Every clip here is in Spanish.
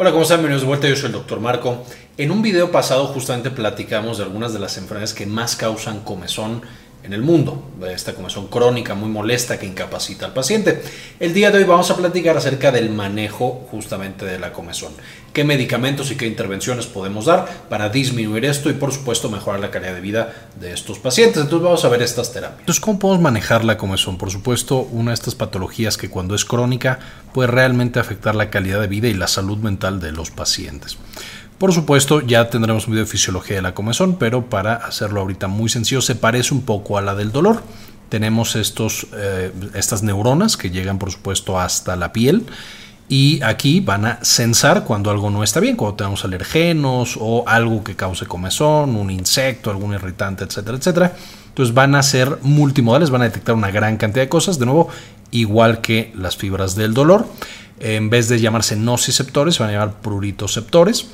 Hola, ¿cómo están? Bienvenidos de vuelta, yo soy el doctor Marco. En un video pasado justamente platicamos de algunas de las enfermedades que más causan comezón en el mundo, esta comezón crónica muy molesta que incapacita al paciente. El día de hoy vamos a platicar acerca del manejo justamente de la comezón, qué medicamentos y qué intervenciones podemos dar para disminuir esto y por supuesto mejorar la calidad de vida de estos pacientes. Entonces vamos a ver estas terapias. ¿cómo podemos manejar la comezón? Por supuesto, una de estas patologías que cuando es crónica puede realmente afectar la calidad de vida y la salud mental de los pacientes. Por supuesto, ya tendremos un video de fisiología de la comezón, pero para hacerlo ahorita muy sencillo, se parece un poco a la del dolor. Tenemos estos, eh, estas neuronas que llegan, por supuesto, hasta la piel. Y aquí van a censar cuando algo no está bien, cuando tenemos alergenos o algo que cause comezón, un insecto, algún irritante, etcétera, etcétera. Entonces van a ser multimodales, van a detectar una gran cantidad de cosas, de nuevo, igual que las fibras del dolor. En vez de llamarse nociceptores, se van a llamar pruritoceptores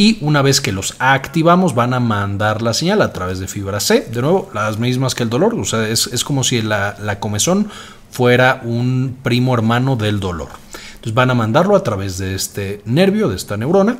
y una vez que los activamos van a mandar la señal a través de fibra C, de nuevo las mismas que el dolor, o sea, es, como si la, la, comezón fuera un primo hermano del dolor. Entonces van a mandarlo a través de este nervio, de esta neurona,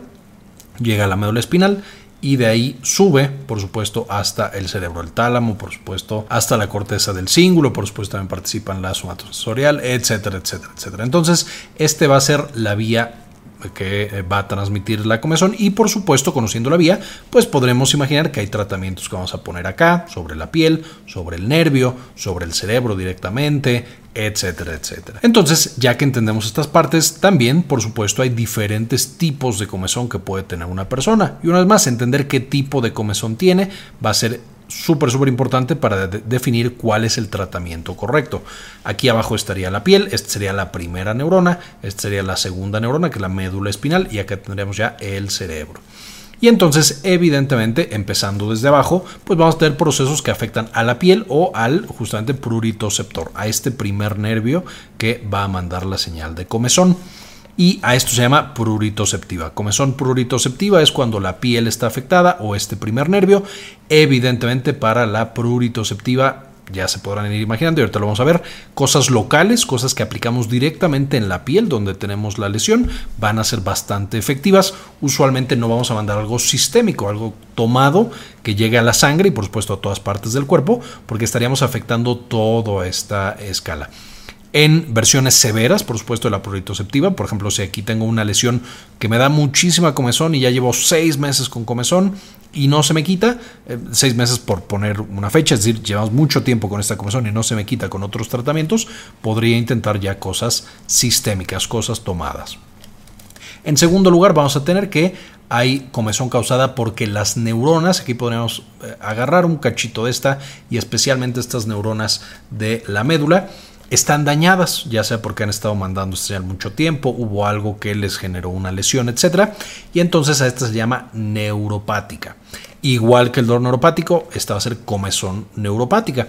llega a la médula espinal y de ahí sube, por supuesto, hasta el cerebro, el tálamo, por supuesto, hasta la corteza del cíngulo, por supuesto, también participa en la somatosensorial, etcétera, etcétera, etcétera. Entonces, este va a ser la vía que eh, va a transmitir la comezón y por supuesto conociendo la vía pues podremos imaginar que hay tratamientos que vamos a poner acá sobre la piel sobre el nervio sobre el cerebro directamente etcétera etcétera. Entonces ya que entendemos estas partes también por supuesto hay diferentes tipos de comezón que puede tener una persona. Y una vez más entender qué tipo de comezón tiene va a ser súper, importante para definir cuál es el tratamiento correcto. Aquí abajo estaría la piel, esta sería la primera neurona, esta sería la segunda neurona, que es la médula espinal, y acá tendríamos ya el cerebro. Y entonces, evidentemente, empezando desde abajo, pues vamos a tener procesos que afectan a la piel o al justamente pruritoceptor, a este primer nervio que va a mandar la señal de comezón y a esto se llama pruritoceptiva. Comezón pruritoceptiva es cuando la piel está afectada o este primer nervio. Evidentemente para la pruritoceptiva ya se podrán ir imaginando y ahorita lo vamos a ver, cosas locales, cosas que aplicamos directamente en la piel donde tenemos la lesión, van a ser bastante efectivas. Usualmente no vamos a mandar algo sistémico, algo tomado que llegue a la sangre y por supuesto a todas partes del cuerpo, porque estaríamos afectando toda esta escala en versiones severas, por supuesto, de la pruritoceptiva. Por ejemplo, si aquí tengo una lesión que me da muchísima comezón y ya llevo seis meses con comezón y no se me quita, eh, seis meses por poner una fecha, es decir, llevamos mucho tiempo con esta comezón y no se me quita con otros tratamientos, podría intentar ya cosas sistémicas, cosas tomadas. En segundo lugar, vamos a tener que hay comezón causada porque las neuronas, aquí podríamos eh, agarrar un cachito de esta y especialmente estas neuronas de la médula, están dañadas, ya sea porque han estado mandando señal mucho tiempo, hubo algo que les generó una lesión, etc. Y entonces a esta se llama neuropática. Igual que el dolor neuropático, esta va a ser comezón neuropática.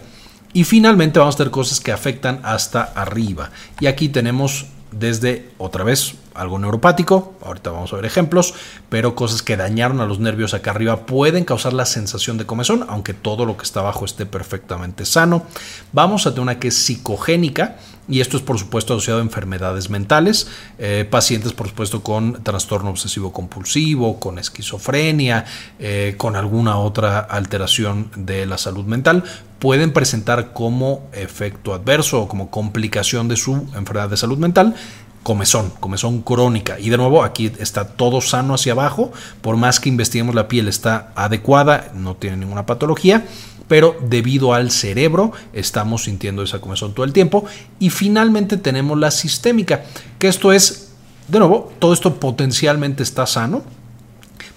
Y finalmente vamos a tener cosas que afectan hasta arriba. Y aquí tenemos desde otra vez algo neuropático, ahorita vamos a ver ejemplos, pero cosas que dañaron a los nervios acá arriba pueden causar la sensación de comezón, aunque todo lo que está abajo esté perfectamente sano. Vamos a tener una que es psicogénica, y esto es por supuesto asociado a enfermedades mentales, eh, pacientes por supuesto con trastorno obsesivo compulsivo, con esquizofrenia, eh, con alguna otra alteración de la salud mental, pueden presentar como efecto adverso o como complicación de su enfermedad de salud mental comezón, comezón crónica. Y de nuevo, aquí está todo sano hacia abajo, por más que investiguemos la piel está adecuada, no tiene ninguna patología, pero debido al cerebro estamos sintiendo esa comezón todo el tiempo. Y finalmente tenemos la sistémica, que esto es, de nuevo, todo esto potencialmente está sano,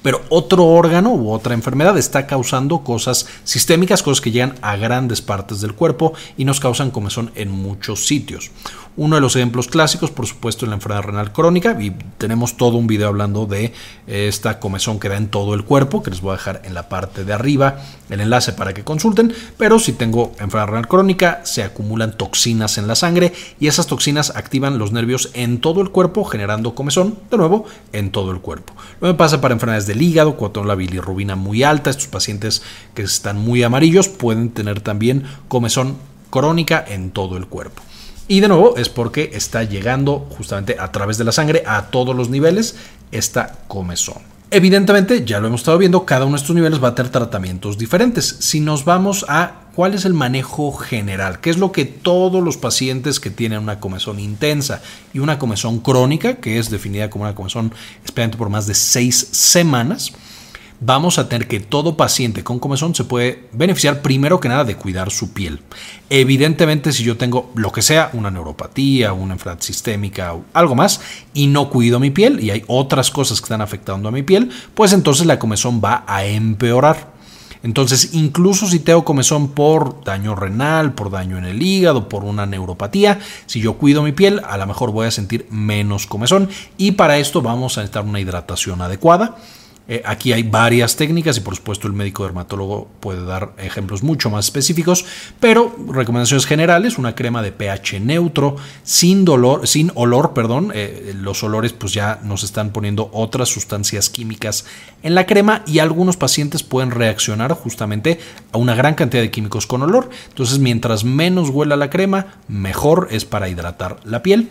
pero otro órgano u otra enfermedad está causando cosas sistémicas, cosas que llegan a grandes partes del cuerpo y nos causan comezón en muchos sitios. Uno de los ejemplos clásicos, por supuesto, es la enfermedad renal crónica y tenemos todo un video hablando de esta comezón que da en todo el cuerpo, que les voy a dejar en la parte de arriba el enlace para que consulten, pero si tengo enfermedad renal crónica, se acumulan toxinas en la sangre y esas toxinas activan los nervios en todo el cuerpo, generando comezón, de nuevo, en todo el cuerpo. Lo me pasa para enfermedades del hígado, cuando la bilirrubina muy alta, estos pacientes que están muy amarillos pueden tener también comezón crónica en todo el cuerpo. Y de nuevo es porque está llegando justamente a través de la sangre a todos los niveles esta comezón. Evidentemente, ya lo hemos estado viendo, cada uno de estos niveles va a tener tratamientos diferentes. Si nos vamos a cuál es el manejo general, qué es lo que todos los pacientes que tienen una comezón intensa y una comezón crónica, que es definida como una comezón especialmente por más de seis semanas, vamos a tener que todo paciente con comezón se puede beneficiar primero que nada de cuidar su piel. Evidentemente, si yo tengo lo que sea, una neuropatía, una enfermedad sistémica o algo más, y no cuido mi piel, y hay otras cosas que están afectando a mi piel, pues entonces la comezón va a empeorar. Entonces, incluso si tengo comezón por daño renal, por daño en el hígado, por una neuropatía, si yo cuido mi piel, a lo mejor voy a sentir menos comezón y para esto vamos a necesitar una hidratación adecuada. Eh, aquí hay varias técnicas y por supuesto el médico dermatólogo puede dar ejemplos mucho más específicos, pero recomendaciones generales, una crema de pH neutro, sin dolor, sin olor, perdón, eh, los olores pues ya nos están poniendo otras sustancias químicas en la crema y algunos pacientes pueden reaccionar justamente a una gran cantidad de químicos con olor. Entonces mientras menos huela la crema, mejor es para hidratar la piel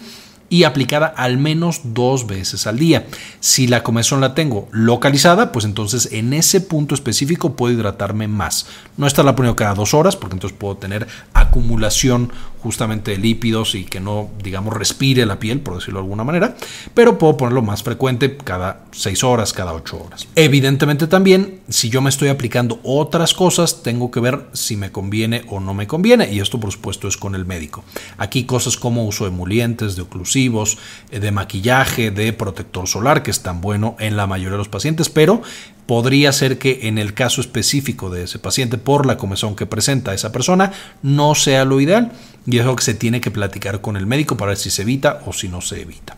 y aplicada al menos dos veces al día. Si la comezón la tengo localizada, pues entonces en ese punto específico puedo hidratarme más. No estarla poniendo cada dos horas, porque entonces puedo tener acumulación justamente de lípidos y que no, digamos, respire la piel, por decirlo de alguna manera, pero puedo ponerlo más frecuente cada seis horas, cada ocho horas. Evidentemente también, si yo me estoy aplicando otras cosas, tengo que ver si me conviene o no me conviene, y esto por supuesto es con el médico. Aquí cosas como uso de emolientes, de eh, de maquillaje, de protector solar, que es tan bueno en la mayoría de los pacientes, pero podría ser que en el caso específico de ese paciente, por la comezón que presenta esa persona, no sea lo ideal y es lo que se tiene que platicar con el médico para ver si se evita o si no se evita.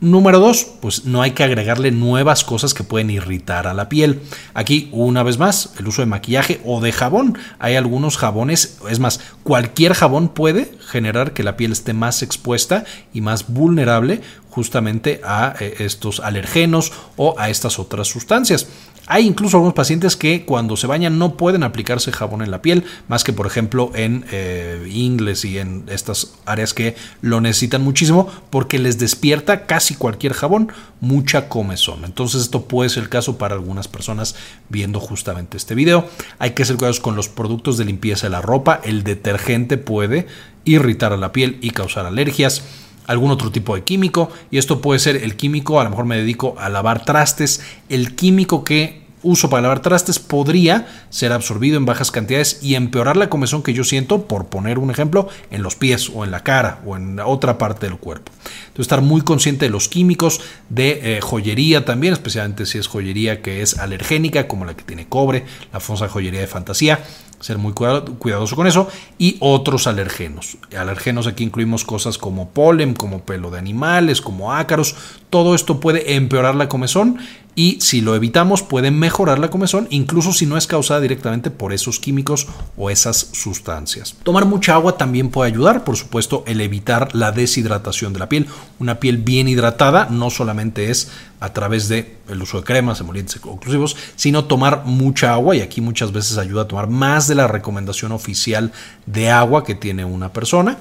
Número dos, pues no hay que agregarle nuevas cosas que pueden irritar a la piel. Aquí, una vez más, el uso de maquillaje o de jabón. Hay algunos jabones, es más, cualquier jabón puede generar que la piel esté más expuesta y más vulnerable justamente a eh, estos alergenos o a estas otras sustancias. Hay incluso algunos pacientes que cuando se bañan no pueden aplicarse jabón en la piel, más que por ejemplo en eh, ingles y en estas áreas que lo necesitan muchísimo porque les despierta casi cualquier jabón mucha comezón. Entonces esto puede ser el caso para algunas personas viendo justamente este video. Hay que ser cuidadosos con los productos de limpieza de la ropa. El detergente puede irritar a la piel y causar alergias algún otro tipo de químico y esto puede ser el químico, a lo mejor me dedico a lavar trastes, el químico que uso para lavar trastes podría ser absorbido en bajas cantidades y empeorar la comezón que yo siento, por poner un ejemplo, en los pies o en la cara o en otra parte del cuerpo. Entonces, estar muy consciente de los químicos, de eh, joyería también, especialmente si es joyería que es alergénica, como la que tiene cobre, la famosa joyería de fantasía ser muy cuidadoso con eso, y otros alergenos. Alergenos aquí incluimos cosas como polen, como pelo de animales, como ácaros. Todo esto puede empeorar la comezón y si lo evitamos puede mejorar la comezón, incluso si no es causada directamente por esos químicos o esas sustancias. Tomar mucha agua también puede ayudar, por supuesto, el evitar la deshidratación de la piel. Una piel bien hidratada no solamente es a través de el uso de cremas, emolientes oclusivos, sino tomar mucha agua y aquí muchas veces ayuda a tomar más de la recomendación oficial de agua que tiene una persona.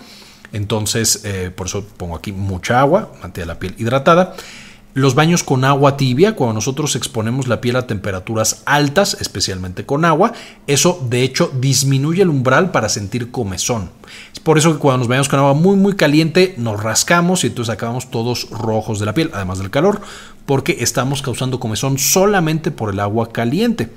Entonces, eh, por eso pongo aquí mucha agua, mantiene la piel hidratada. Los baños con agua tibia, cuando nosotros exponemos la piel a temperaturas altas, especialmente con agua, eso de hecho disminuye el umbral para sentir comezón. Es por eso que cuando nos bañamos con agua muy muy caliente nos rascamos y entonces acabamos todos rojos de la piel, además del calor, porque estamos causando comezón solamente por el agua caliente.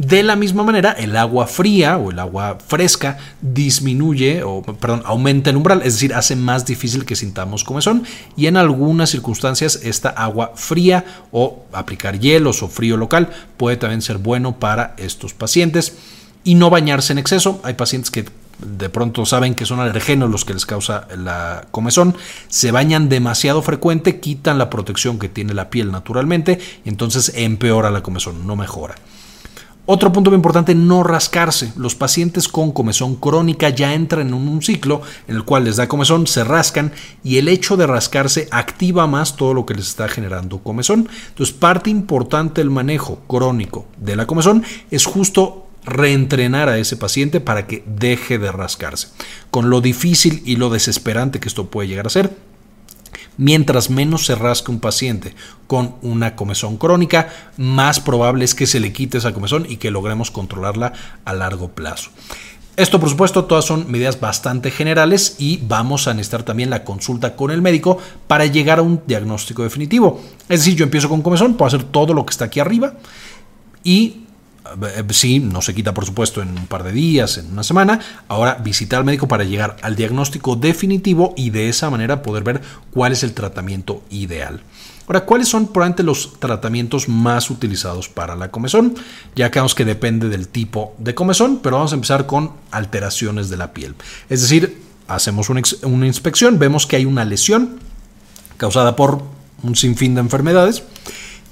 De la misma manera, el agua fría o el agua fresca disminuye o, perdón, aumenta el umbral, es decir, hace más difícil que sintamos comezón y en algunas circunstancias esta agua fría o aplicar hielos o frío local puede también ser bueno para estos pacientes y no bañarse en exceso. Hay pacientes que de pronto saben que son alergenos los que les causa la comezón, se bañan demasiado frecuente, quitan la protección que tiene la piel naturalmente y entonces empeora la comezón, no mejora. Otro punto muy importante, no rascarse. Los pacientes con comezón crónica ya entran en un ciclo en el cual les da comezón, se rascan y el hecho de rascarse activa más todo lo que les está generando comezón. Entonces, parte importante del manejo crónico de la comezón es justo reentrenar a ese paciente para que deje de rascarse. Con lo difícil y lo desesperante que esto puede llegar a ser, Mientras menos se rasque un paciente con una comezón crónica, más probable es que se le quite esa comezón y que logremos controlarla a largo plazo. Esto, por supuesto, todas son medidas bastante generales y vamos a necesitar también la consulta con el médico para llegar a un diagnóstico definitivo. Es decir, yo empiezo con comezón, puedo hacer todo lo que está aquí arriba y sí, no se quita por supuesto en un par de días, en una semana. Ahora visitar al médico para llegar al diagnóstico definitivo y de esa manera poder ver cuál es el tratamiento ideal. Ahora, ¿cuáles son probablemente los tratamientos más utilizados para la comezón? Ya que que depende del tipo de comezón, pero vamos a empezar con alteraciones de la piel. Es decir, hacemos una, una inspección, vemos que hay una lesión causada por un sinfín de enfermedades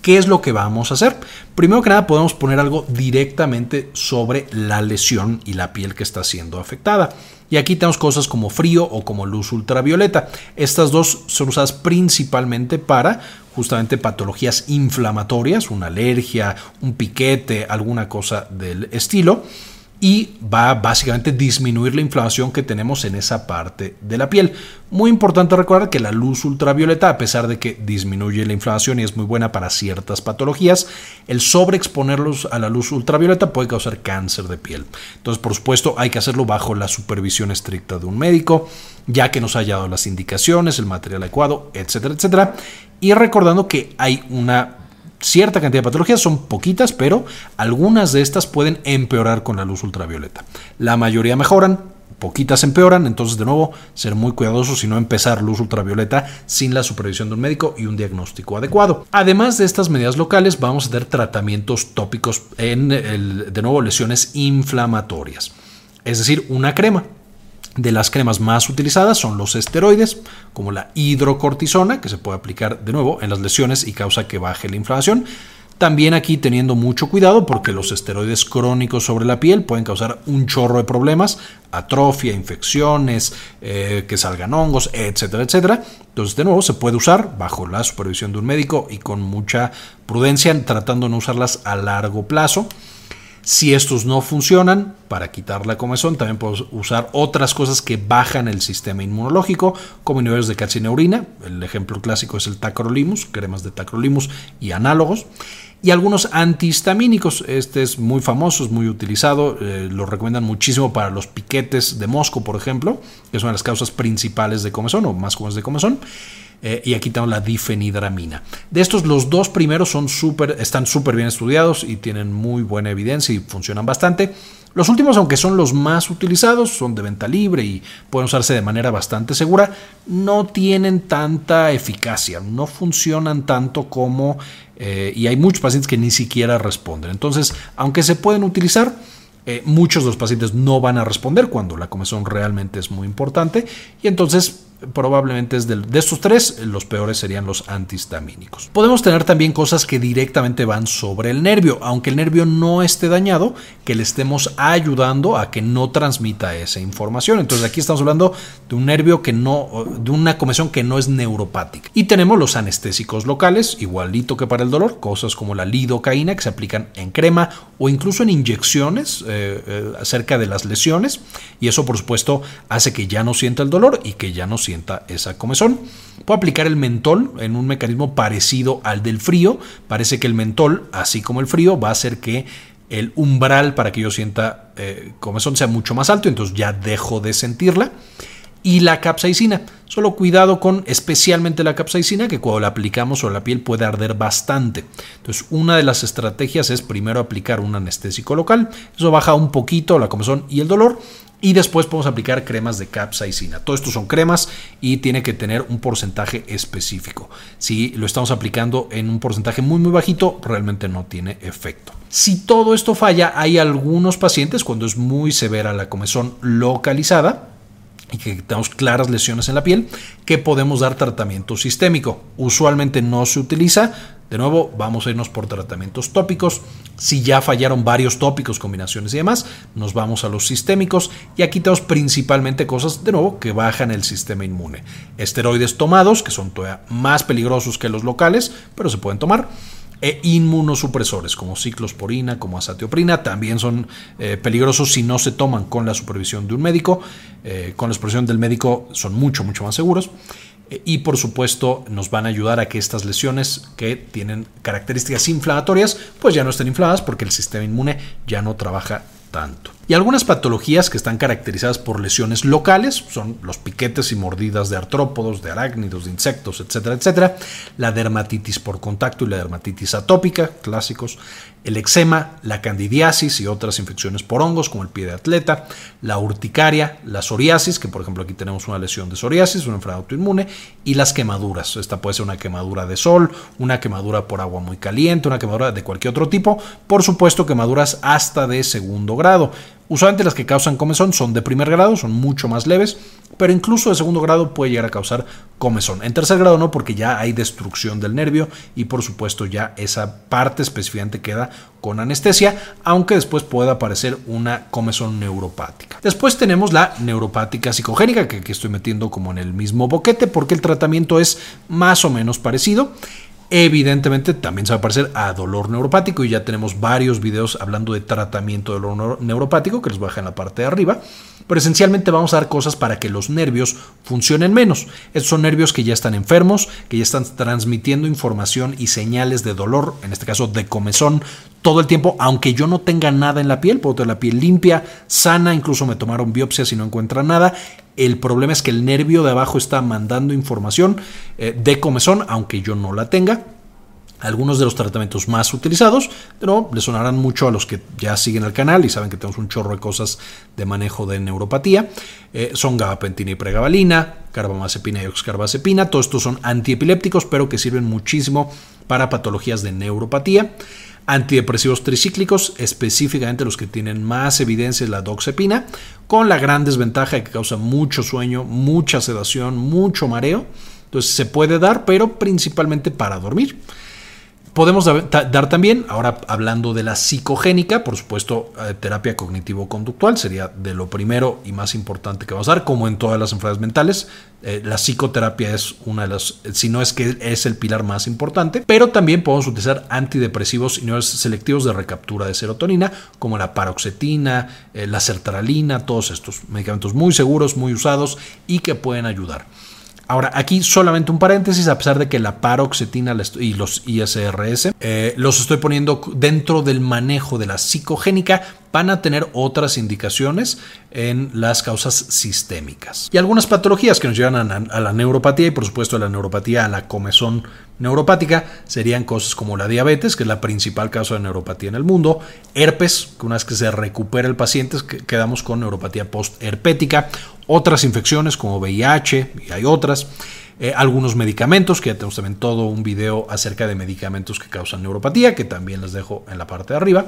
¿Qué es lo que vamos a hacer? Primero que nada podemos poner algo directamente sobre la lesión y la piel que está siendo afectada. Y aquí tenemos cosas como frío o como luz ultravioleta. Estas dos son usadas principalmente para justamente patologías inflamatorias, una alergia, un piquete, alguna cosa del estilo y va básicamente a disminuir la inflamación que tenemos en esa parte de la piel. Muy importante recordar que la luz ultravioleta, a pesar de que disminuye la inflamación y es muy buena para ciertas patologías, el sobreexponerlos a la luz ultravioleta puede causar cáncer de piel. Entonces, por supuesto, hay que hacerlo bajo la supervisión estricta de un médico, ya que nos haya dado las indicaciones, el material adecuado, etcétera, etcétera. Y recordando que hay una cierta cantidad de patologías, son poquitas, pero algunas de estas pueden empeorar con la luz ultravioleta. La mayoría mejoran, poquitas empeoran, entonces de nuevo ser muy cuidadosos y no empezar luz ultravioleta sin la supervisión de un médico y un diagnóstico adecuado. Además de estas medidas locales, vamos a tener tratamientos tópicos en, de nuevo, lesiones inflamatorias, es decir, una crema de las cremas más utilizadas son los esteroides, como la hidrocortisona, que se puede aplicar de nuevo en las lesiones y causa que baje la inflamación. También aquí teniendo mucho cuidado porque los esteroides crónicos sobre la piel pueden causar un chorro de problemas, atrofia, infecciones, eh, que salgan hongos, etcétera, etcétera. Entonces, de nuevo, se puede usar bajo la supervisión de un médico y con mucha prudencia, tratando de no usarlas a largo plazo. Si estos no funcionan, para quitar la comezón, también podemos usar otras cosas que bajan el sistema inmunológico, como inhibidores de calcineurina. El ejemplo clásico es el tacrolimus, cremas de tacrolimus y análogos. Y algunos antihistamínicos. Este es muy famoso, es muy utilizado. Eh, lo recomiendan muchísimo para los piquetes de mosco, por ejemplo, que son las causas principales de comezón o más comunes de comezón. Eh, y aquí tenemos la difenidramina. De estos, los dos primeros son super, están súper bien estudiados y tienen muy buena evidencia y funcionan bastante. Los últimos, aunque son los más utilizados, son de venta libre y pueden usarse de manera bastante segura, no tienen tanta eficacia, no funcionan tanto como... Eh, y hay muchos pacientes que ni siquiera responden. Entonces, aunque se pueden utilizar, eh, muchos de los pacientes no van a responder cuando la comezón realmente es muy importante y entonces probablemente es de, estos tres, los peores serían los antihistamínicos. Podemos tener también cosas que directamente van sobre el nervio, aunque el nervio no esté dañado, que le estemos ayudando a que no transmita esa información. Entonces aquí estamos hablando de un nervio que no, de una comezón que no es neuropática. Y tenemos los anestésicos locales, igualito que para el dolor, cosas como la lidocaína que se aplican en crema o incluso en inyecciones eh, eh, acerca de las lesiones. Y eso por supuesto hace que ya no sienta el dolor y que ya no sienta esa comezón. Puedo aplicar el mentol en un mecanismo parecido al del frío. Parece que el mentol, así como el frío, va a hacer que el umbral para que yo sienta eh, comezón sea mucho más alto, entonces ya dejo de sentirla. Y la capsaicina, solo cuidado con especialmente la capsaicina, que cuando la aplicamos sobre la piel puede arder bastante. Entonces, una de las estrategias es primero aplicar un anestésico local, eso baja un poquito la comezón y el dolor, y después podemos aplicar cremas de capsaicina. Todo esto son cremas y tiene que tener un porcentaje específico. Si lo estamos aplicando en un porcentaje muy muy bajito, realmente no tiene efecto. Si todo esto falla, hay algunos pacientes cuando es muy severa la comezón localizada, y que tenemos claras lesiones en la piel, que podemos dar tratamiento sistémico. Usualmente no se utiliza. De nuevo, vamos a irnos por tratamientos tópicos. Si ya fallaron varios tópicos, combinaciones y demás, nos vamos a los sistémicos. Y aquí tenemos principalmente cosas, de nuevo, que bajan el sistema inmune. Esteroides tomados, que son todavía más peligrosos que los locales, pero se pueden tomar e inmunosupresores como ciclosporina, como azatioprina, también son eh, peligrosos si no se toman con la supervisión de un médico. Eh, con la supervisión del médico son mucho, mucho más seguros. Eh, y por supuesto nos van a ayudar a que estas lesiones que tienen características inflamatorias pues ya no estén inflamadas porque el sistema inmune ya no trabaja Y algunas patologías que están caracterizadas por lesiones locales son los piquetes y mordidas de artrópodos, de arácnidos, de insectos, etcétera, etcétera. La dermatitis por contacto y la dermatitis atópica, clásicos. El eczema, la candidiasis y otras infecciones por hongos como el pie de atleta. La urticaria, la psoriasis, que por ejemplo aquí tenemos una lesión de psoriasis, una enfermedad autoinmune. Y las quemaduras. Esta puede ser una quemadura de sol, una quemadura por agua muy caliente, una quemadura de cualquier otro tipo. Por supuesto, quemaduras hasta de segundo grado Usualmente las que causan comezón son de primer grado, son mucho más leves, pero incluso de segundo grado puede llegar a causar comezón. En tercer grado no, porque ya hay destrucción del nervio y por supuesto ya esa parte específicamente queda con anestesia, aunque después pueda aparecer una comezón neuropática. Después tenemos la neuropática psicogénica, que aquí estoy metiendo como en el mismo boquete, porque el tratamiento es más o menos parecido. Evidentemente también se va a parecer a dolor neuropático y ya tenemos varios videos hablando de tratamiento de dolor neuropático que les baja en la parte de arriba. Pero esencialmente vamos a dar cosas para que los nervios funcionen menos. Estos son nervios que ya están enfermos, que ya están transmitiendo información y señales de dolor, en este caso de comezón, todo el tiempo, aunque yo no tenga nada en la piel, puedo tener la piel limpia, sana, incluso me tomaron biopsias y no encuentran nada. El problema es que el nervio de abajo está mandando información eh, de comezón, aunque yo no la tenga. Algunos de los tratamientos más utilizados, pero le sonarán mucho a los que ya siguen el canal y saben que tenemos un chorro de cosas de manejo de neuropatía. Eh, son gabapentina y pregabalina, carbamazepina y oxcarbazepina. Todos estos son antiepilépticos, pero que sirven muchísimo para patologías de neuropatía. Antidepresivos tricíclicos, específicamente los que tienen más evidencia es la doxepina, con la gran desventaja de que causa mucho sueño, mucha sedación, mucho mareo. Entonces se puede dar, pero principalmente para dormir. Podemos dar también, ahora hablando de la psicogénica, por supuesto, eh, terapia cognitivo-conductual sería de lo primero y más importante que vamos a dar, como en todas las enfermedades mentales. Eh, la psicoterapia es una de las, si no es que es el pilar más importante, pero también podemos utilizar antidepresivos y no selectivos de recaptura de serotonina, como la paroxetina, eh, la sertralina, todos estos medicamentos muy seguros, muy usados y que pueden ayudar. Ahora, aquí solamente un paréntesis, a pesar de que la paroxetina y los ISRS eh, los estoy poniendo dentro del manejo de la psicogénica, van a tener otras indicaciones en las causas sistémicas. Y algunas patologías que nos llevan a, la neuropatía y por supuesto a la neuropatía, a la comezón neuropática, serían cosas como la diabetes, que es la principal causa de neuropatía en el mundo, herpes, que una vez que se recupera el paciente quedamos con neuropatía postherpética, otras infecciones como VIH, y hay otras, eh, algunos medicamentos, que ya tenemos también todo un video acerca de medicamentos que causan neuropatía, que también les dejo en la parte de arriba,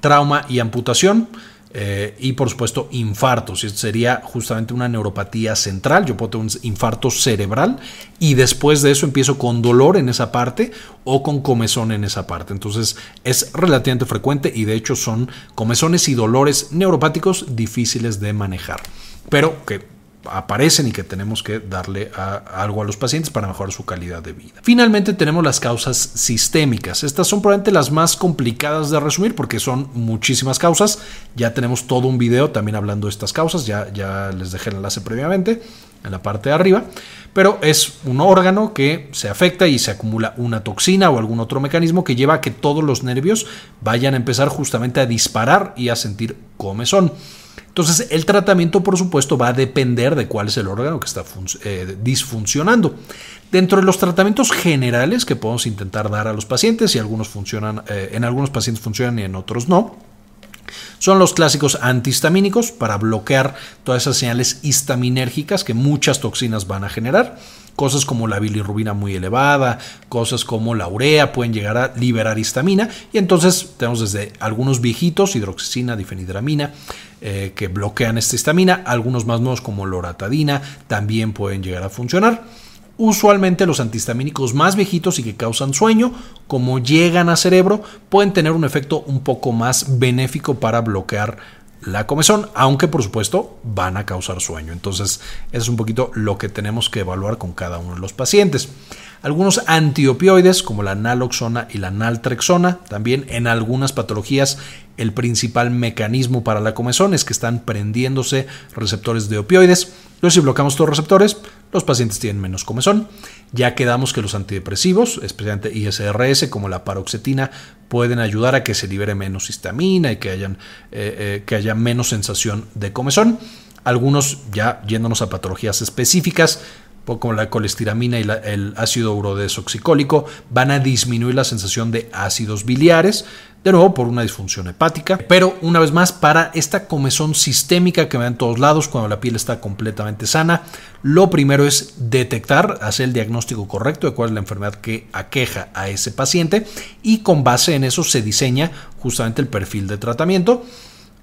trauma y amputación. Eh, y por supuesto infartos. Esto sería justamente una neuropatía central. Yo puedo tener un infarto cerebral y después de eso empiezo con dolor en esa parte o con comezón en esa parte. Entonces es relativamente frecuente y de hecho son comezones y dolores neuropáticos difíciles de manejar pero que aparecen y que tenemos que darle algo a los pacientes para mejorar su calidad de vida. Finalmente tenemos las causas sistémicas. Estas son probablemente las más complicadas de resumir porque son muchísimas causas. Ya tenemos todo un video también hablando de estas causas, ya, ya les dejé el enlace previamente en la parte de arriba, pero es un órgano que se afecta y se acumula una toxina o algún otro mecanismo que lleva a que todos los nervios vayan a empezar justamente a disparar y a sentir comezón. Entonces, el tratamiento, por supuesto, va a depender de cuál es el órgano que está eh, disfuncionando. Dentro de los tratamientos generales que podemos intentar dar a los pacientes, y algunos funcionan, eh, en algunos pacientes funcionan y en otros no, son los clásicos antihistamínicos para bloquear todas esas señales histaminérgicas que muchas toxinas van a generar. Cosas como la bilirrubina muy elevada, cosas como la urea pueden llegar a liberar histamina y entonces tenemos desde algunos viejitos, hidroxicina, difenidramina, eh, que bloquean esta histamina, algunos más nuevos como loratadina también pueden llegar a funcionar. Usualmente los antihistamínicos más viejitos y que causan sueño, como llegan a cerebro, pueden tener un efecto un poco más benéfico para bloquear la comezón, aunque por supuesto van a causar sueño. Entonces, eso es un poquito lo que tenemos que evaluar con cada uno de los pacientes. Algunos antiopioides, como la naloxona y la naltrexona, también en algunas patologías el principal mecanismo para la comezón es que están prendiéndose receptores de opioides. Entonces, si bloqueamos estos receptores, los pacientes tienen menos comezón. Ya quedamos que los antidepresivos, especialmente ISRS, como la paroxetina, pueden ayudar a que se libere menos histamina y que, hayan, eh, eh, que haya menos sensación de comezón. Algunos, ya yéndonos a patologías específicas, como la colestiramina y el ácido urodesoxicólico, van a disminuir la sensación de ácidos biliares, de nuevo por una disfunción hepática, pero una vez más para esta comezón sistémica que ve en todos lados cuando la piel está completamente sana, lo primero es detectar, hacer el diagnóstico correcto de cuál es la enfermedad que aqueja a ese paciente y con base en eso se diseña justamente el perfil de tratamiento.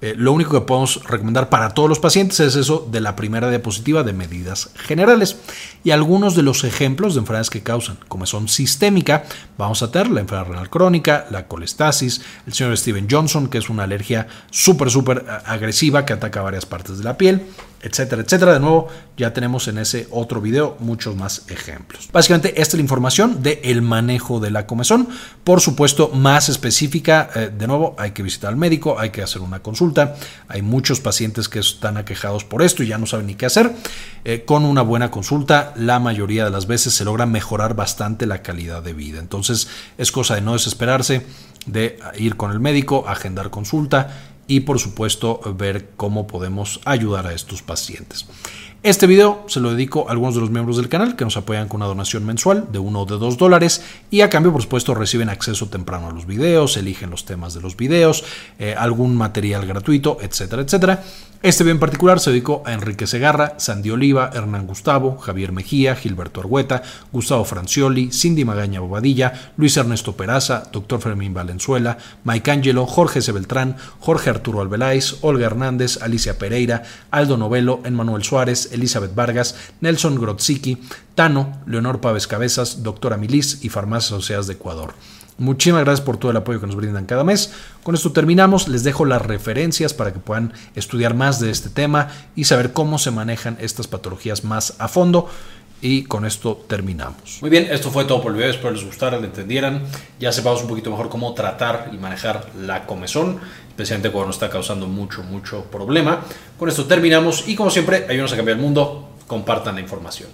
Eh, lo único que podemos recomendar para todos los pacientes es eso de la primera diapositiva de medidas generales. Y algunos de los ejemplos de enfermedades que causan comezón sistémica, vamos a tener la enfermedad renal crónica, la colestasis, el señor Steven Johnson, que es una alergia súper, súper eh, agresiva que ataca varias partes de la piel, etcétera, etcétera. De nuevo, ya tenemos en ese otro video muchos más ejemplos. Básicamente, esta es la información del el manejo de la comezón. Por supuesto, más específica, eh, de nuevo, hay que visitar al médico, hay que hacer una consulta. Hay muchos pacientes que están aquejados por esto y ya no saben ni qué hacer. Eh, con una buena consulta, la mayoría de las veces se logra mejorar bastante la calidad de vida. Entonces, es cosa de no desesperarse, de ir con el médico, agendar consulta y por supuesto ver cómo podemos ayudar a estos pacientes. Este video se lo dedico a algunos de los miembros del canal que nos apoyan con una donación mensual de uno o de dos dólares y a cambio por supuesto reciben acceso temprano a los videos, eligen los temas de los videos, eh, algún material gratuito, etcétera, etcétera. Este video en particular se dedicó a Enrique Segarra, Sandy Oliva, Hernán Gustavo, Javier Mejía, Gilberto Argueta, Gustavo Francioli, Cindy Magaña Bobadilla, Luis Ernesto Peraza, Dr. Fermín Valenzuela, Mike Angelo, Jorge C. Beltrán, Jorge Arturo Albeláez, Olga Hernández, Alicia Pereira, Aldo Novelo, Emmanuel Suárez, Elizabeth Vargas, Nelson Grotziki, Tano, Leonor Pávez Cabezas, Doctora Milis y Farmacias Asociadas de Ecuador. Muchísimas gracias por todo el apoyo que nos brindan cada mes. Con esto terminamos. Les dejo las referencias para que puedan estudiar más de este tema y saber cómo se manejan estas patologías más a fondo. Y con esto terminamos. Muy bien, esto fue todo por el video. Espero les gustara, le entendieran. Ya sepamos un poquito mejor cómo tratar y manejar la comezón, especialmente cuando nos está causando mucho, mucho problema. Con esto terminamos y como siempre, ayúdenos a cambiar el mundo. Compartan la información.